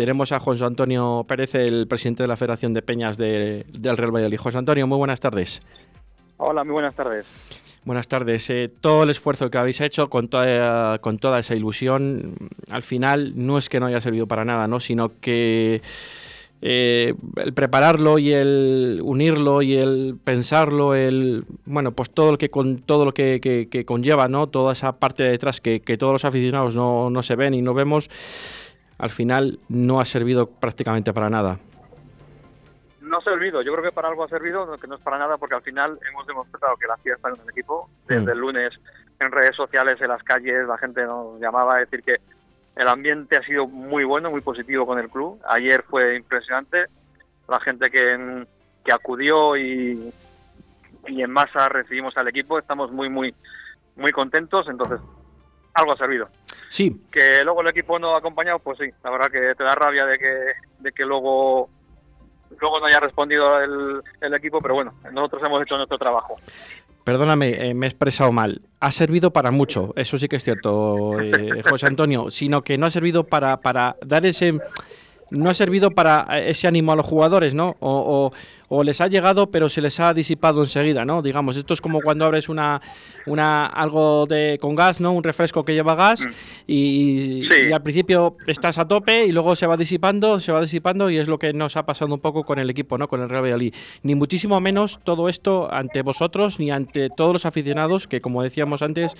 Tenemos a José Antonio Pérez, el presidente de la Federación de Peñas del Real Valladolid. José Antonio, muy buenas tardes. Hola, muy buenas tardes. Buenas tardes. Eh, todo el esfuerzo que habéis hecho con toda, con toda esa ilusión, al final no es que no haya servido para nada, ¿no? sino que eh, el prepararlo y el unirlo y el pensarlo, el bueno, pues todo lo que con todo lo que, conlleva, ¿no? Toda esa parte de detrás que, todos los aficionados no, no se ven y no vemos al final no ha servido prácticamente para nada. No ha servido, yo creo que para algo ha servido, que no es para nada, porque al final hemos demostrado que la fiesta en el equipo. Desde mm. el lunes en redes sociales, en las calles, la gente nos llamaba a decir que el ambiente ha sido muy bueno, muy positivo con el club. Ayer fue impresionante, la gente que, que acudió y, y en masa recibimos al equipo, estamos muy, muy, muy contentos, entonces algo ha servido. Sí. Que luego el equipo no ha acompañado, pues sí, la verdad que te da rabia de que, de que luego luego no haya respondido el, el equipo, pero bueno, nosotros hemos hecho nuestro trabajo. Perdóname, eh, me he expresado mal. Ha servido para mucho, eso sí que es cierto, eh, José Antonio, sino que no ha servido para, para dar ese no ha servido para ese ánimo a los jugadores, ¿no? O, o, les ha llegado, pero se les ha disipado enseguida, ¿no? Digamos, esto es como cuando abres una, una algo de con gas, ¿no? Un refresco que lleva gas mm. y, al principio estás a tope y luego se va disipando, se va disipando y es lo que nos ha pasado un poco con el equipo, ¿no? Con el Real Valladolid. Ni muchísimo menos todo esto ante vosotros ni ante todos los aficionados que, como decíamos antes,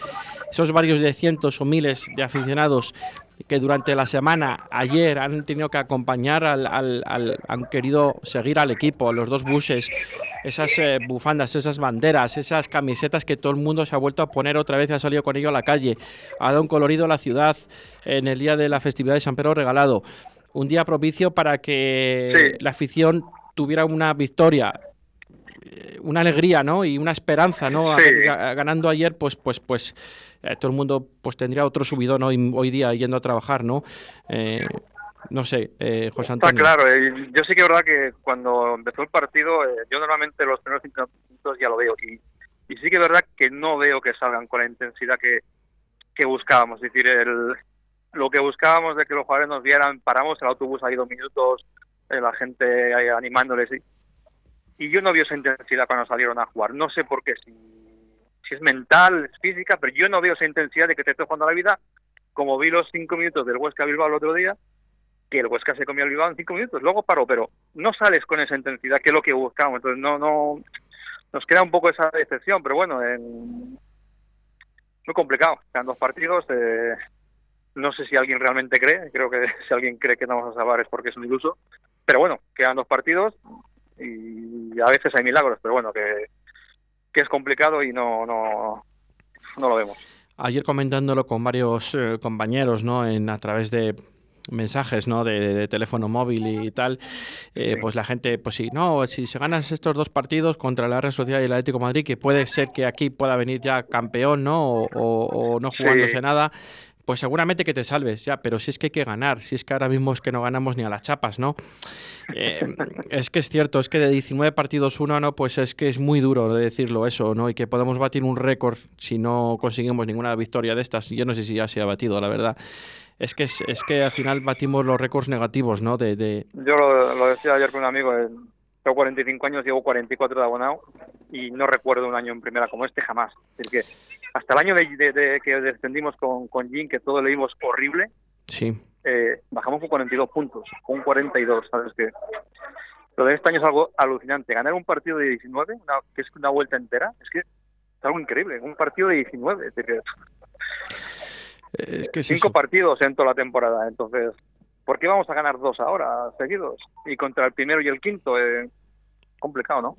esos varios de cientos o miles de aficionados que durante la semana, ayer, han tenido que acompañar al, al, han querido seguir al equipo, los dos buses, esas eh, bufandas, esas banderas, esas camisetas que todo el mundo se ha vuelto a poner otra vez y ha salido con ello a la calle, ha dado un colorido a la ciudad en el día de la festividad de San Pedro regalado. Un día propicio para que la afición tuviera una victoria eh, una alegría, ¿no? Y una esperanza, ¿no? Ganando ayer, pues, pues, pues, eh, todo el mundo pues tendría otro subidón hoy, hoy día yendo a trabajar, ¿no? Eh, no sé, eh, José Antonio. Está claro, yo sí que es verdad que cuando empezó el partido, yo normalmente los primeros cinco minutos ya lo veo y, y sí que es verdad que no veo que salgan con la intensidad que, que buscábamos. Es decir, el, lo que buscábamos de que los jugadores nos vieran, paramos el autobús ahí dos minutos, la gente ahí animándoles y, y yo no veo esa intensidad cuando salieron a jugar. No sé por qué, si si es mental, es física, pero yo no veo esa intensidad de que te esté jugando la vida, como vi los cinco minutos del Huesca Bilbao el otro día, que el Huesca se comió el Bilbao en cinco minutos, luego paró, pero no sales con esa intensidad que es lo que buscamos, entonces no, no, nos queda un poco esa decepción, pero bueno, en... muy complicado, quedan dos partidos, eh... no sé si alguien realmente cree, creo que si alguien cree que no vamos a salvar es porque es un iluso, pero bueno, quedan dos partidos y a veces hay milagros, pero bueno, que que es complicado y no, no, no lo vemos. Ayer comentándolo con varios eh, compañeros, ¿no? En, a través de mensajes ¿no? De, teléfono móvil y tal, eh, pues la gente, pues sí, no, si se ganan estos dos partidos contra la Real Sociedad y el Atlético de Madrid, que puede ser que aquí pueda venir ya campeón, ¿no? O, no jugándose nada, pues seguramente que te salves, ya, pero si es que hay que ganar, si es que ahora mismo es que no ganamos ni a las chapas, ¿no? Eh, es que es cierto, es que de 19 partidos uno, ¿no? Pues es que es muy duro de decirlo eso, ¿no? Y que podemos batir un récord si no conseguimos ninguna victoria de estas. Yo no sé si ya se ha batido, la verdad. Es que, es, que al final batimos los récords negativos, ¿no? De, Yo lo, decía ayer con un amigo, eh, tengo 45 años, llevo 44 de abonado y no recuerdo un año en primera como este jamás. Es que hasta el año de, que descendimos con, con Jim, que todo le vimos horrible, sí. Eh, bajamos con 42 puntos, con 42, ¿sabes qué? Lo de este año es algo alucinante. Ganar un partido de 19, que es una vuelta entera, es que es algo increíble. Un partido de 19. Es, que, es que cinco partidos en toda la temporada. Entonces, ¿por qué vamos a ganar dos ahora seguidos? Y contra el primero y el quinto, eh, complicado, ¿no?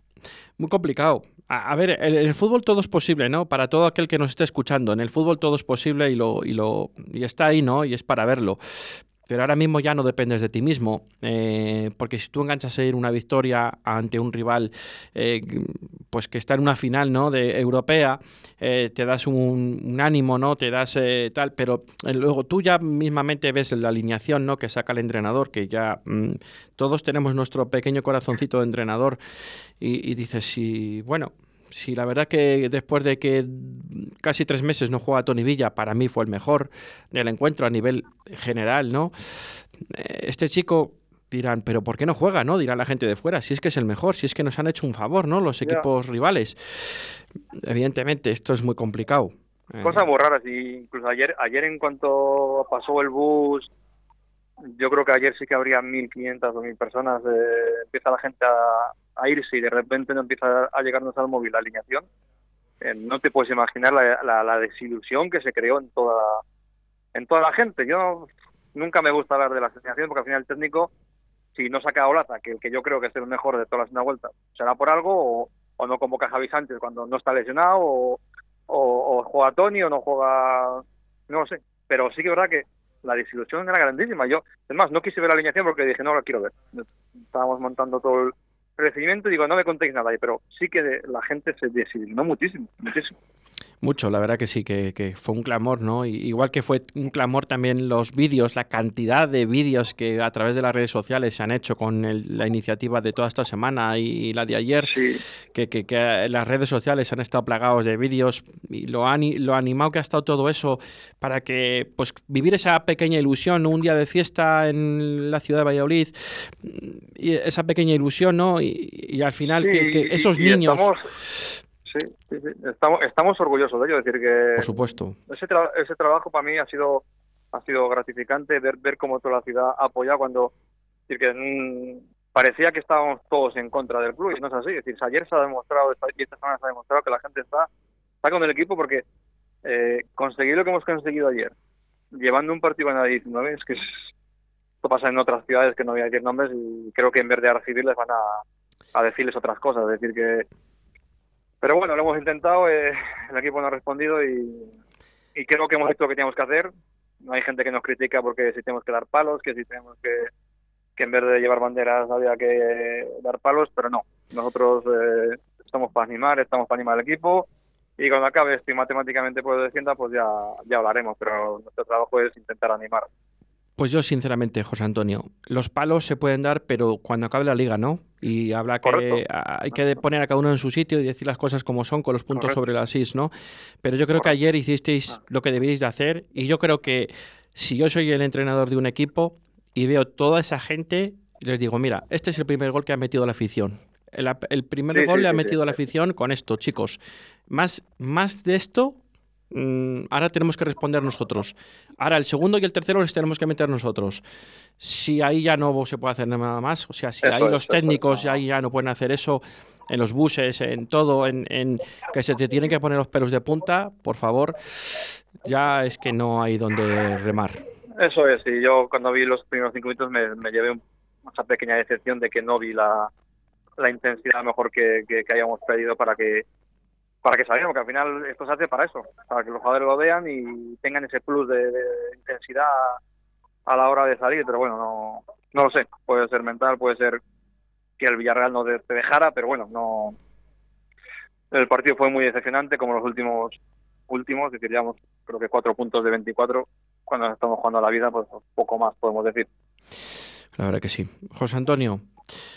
Muy complicado. A, ver, en el, fútbol todo es posible, ¿no? Para todo aquel que nos esté escuchando. En el fútbol todo es posible y lo, y lo y está ahí, ¿no? Y es para verlo pero ahora mismo ya no dependes de ti mismo, eh, porque si tú enganchas a ir una victoria ante un rival eh, pues que está en una final ¿no? de europea, eh, te das un, ánimo, ¿no? te das tal, pero luego tú ya mismamente ves la alineación ¿no? que saca el entrenador, que ya mm, todos tenemos nuestro pequeño corazoncito de entrenador y, y dices, sí, bueno, Si la verdad que después de que casi tres meses no juega Tony Villa, para mí fue el mejor del encuentro a nivel general, ¿no? Eh, este chico dirán, pero ¿por qué no juega? ¿no? Dirá la gente de fuera, si es que es el mejor, si es que nos han hecho un favor, ¿no? Los equipos rivales. Evidentemente, esto es muy complicado. Cosas muy raras, y incluso ayer, ayer en cuanto pasó el bus, yo creo que ayer sí que habría 1.500 o 1.000 personas, eh, empieza la gente a, irse y de repente no empieza a llegarnos al móvil la alineación. Eh, no te puedes imaginar la, la, desilusión que se creó en toda, en toda la gente. Yo nunca me gusta hablar de la alineación porque al final el técnico si no saca a Olaza, que el que yo creo que es el mejor de todas las una vuelta, será por algo o, no convoca a Javi Sánchez cuando no está lesionado o, o, juega Tony o no juega, no lo sé. Pero sí que es verdad que la desilusión era grandísima. Yo, es más, no quise ver la alineación porque dije, no la quiero ver. Estábamos montando todo el recibimiento y digo, no me contéis nada, pero sí que la gente se desilusionó muchísimo, muchísimo. Mucho, la verdad que sí, que, fue un clamor, ¿no? igual que fue un clamor también los vídeos, la cantidad de vídeos que a través de las redes sociales se han hecho con la iniciativa de toda esta semana y, la de ayer, que, que, las redes sociales han estado plagados de vídeos y lo, han, lo animado que ha estado todo eso para que, pues, vivir esa pequeña ilusión, un día de fiesta en la ciudad de Valladolid, y esa pequeña ilusión, ¿no? Y, al final que, esos niños... Sí, sí, sí. Estamos, estamos orgullosos de ello. decir, que. Por supuesto. Ese, ese trabajo para mí ha sido ha sido gratificante ver, ver cómo toda la ciudad apoya cuando. decir, que parecía que estábamos todos en contra del club y no es así. Es decir, ayer se ha demostrado y esta semana se ha demostrado que la gente está, está con el equipo porque eh, conseguir lo que hemos conseguido ayer, llevando un partido en la 19, es que esto pasa en otras ciudades que no voy a decir nombres y creo que en vez de recibirles van a, a decirles otras cosas. Es decir, que pero bueno, lo hemos intentado, eh, el equipo no ha respondido y, creo que hemos hecho lo que teníamos que hacer. No hay gente que nos critica porque si tenemos que dar palos, que si tenemos que, que en vez de llevar banderas había que dar palos, pero no. Nosotros eh, estamos para animar, estamos para animar al equipo y cuando acabe esto y matemáticamente puedo descienda, pues ya, ya hablaremos, pero nuestro trabajo es intentar animar. Pues yo, sinceramente, José Antonio, los palos se pueden dar, pero cuando acabe la liga, ¿no? Y habrá que, hay que poner a cada uno en su sitio y decir las cosas como son con los puntos sobre las is, ¿no? Pero yo creo que ayer hicisteis ah. lo que debíais de hacer y yo creo que si yo soy el entrenador de un equipo y veo toda esa gente, les digo, mira, este es el primer gol que ha metido la afición. El, primer gol le ha metido la afición con esto, chicos. Más, más de esto ahora tenemos que responder nosotros. Ahora el segundo y el tercero les tenemos que meter nosotros. Si ahí ya no se puede hacer nada más, o sea, si ahí los técnicos ya, ya no pueden hacer eso en los buses, en todo, en, que se te tienen que poner los pelos de punta, por favor, ya es que no hay donde remar. Eso es, y yo cuando vi los primeros cinco minutos me, llevé esa pequeña decepción de que no vi la, la intensidad mejor que, que, que hayamos pedido para que para que salgan, porque al final esto se hace para eso, para que los jugadores lo vean y tengan ese plus de, intensidad a la hora de salir, pero bueno, no, no lo sé, puede ser mental, puede ser que el Villarreal no te dejara, pero bueno, no el partido fue muy decepcionante como los últimos últimos, diríamos, creo que cuatro puntos de 24, cuando estamos jugando a la vida, pues poco más podemos decir. La verdad que sí. José Antonio,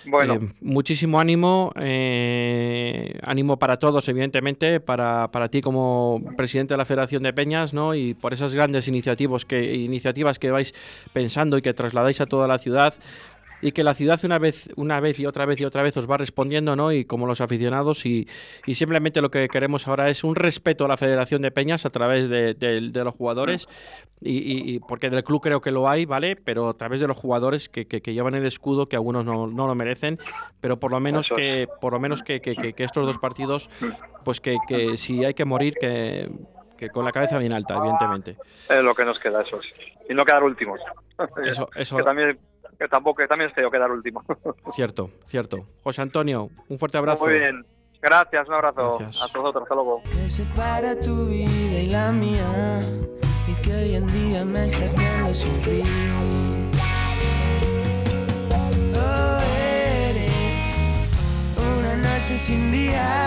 bueno. Eh, muchísimo ánimo, eh, ánimo para todos, evidentemente, para, para, ti como presidente de la Federación de Peñas, ¿no? Y por esas grandes iniciativas que, iniciativas que vais pensando y que trasladáis a toda la ciudad y que la ciudad una vez, una vez y otra vez y otra vez os va respondiendo, ¿no? Y como los aficionados y, y simplemente lo que queremos ahora es un respeto a la Federación de Peñas a través de, los jugadores y, porque del club creo que lo hay, ¿vale? Pero a través de los jugadores que, que, llevan el escudo, que algunos no, no, lo merecen, pero por lo menos que por lo menos que, estos dos partidos, pues que, si hay que morir, que, con la cabeza bien alta, evidentemente. Es lo que nos queda, eso. Y no quedar últimos. Eso, eso. Que también que tampoco que también es feo quedar último. Cierto, cierto. José Antonio, un fuerte abrazo. Muy bien. Gracias, un abrazo a todos, hasta luego. Que separa tu vida y la mía y que hoy en día me está haciendo sufrir. Oh, eres una noche sin día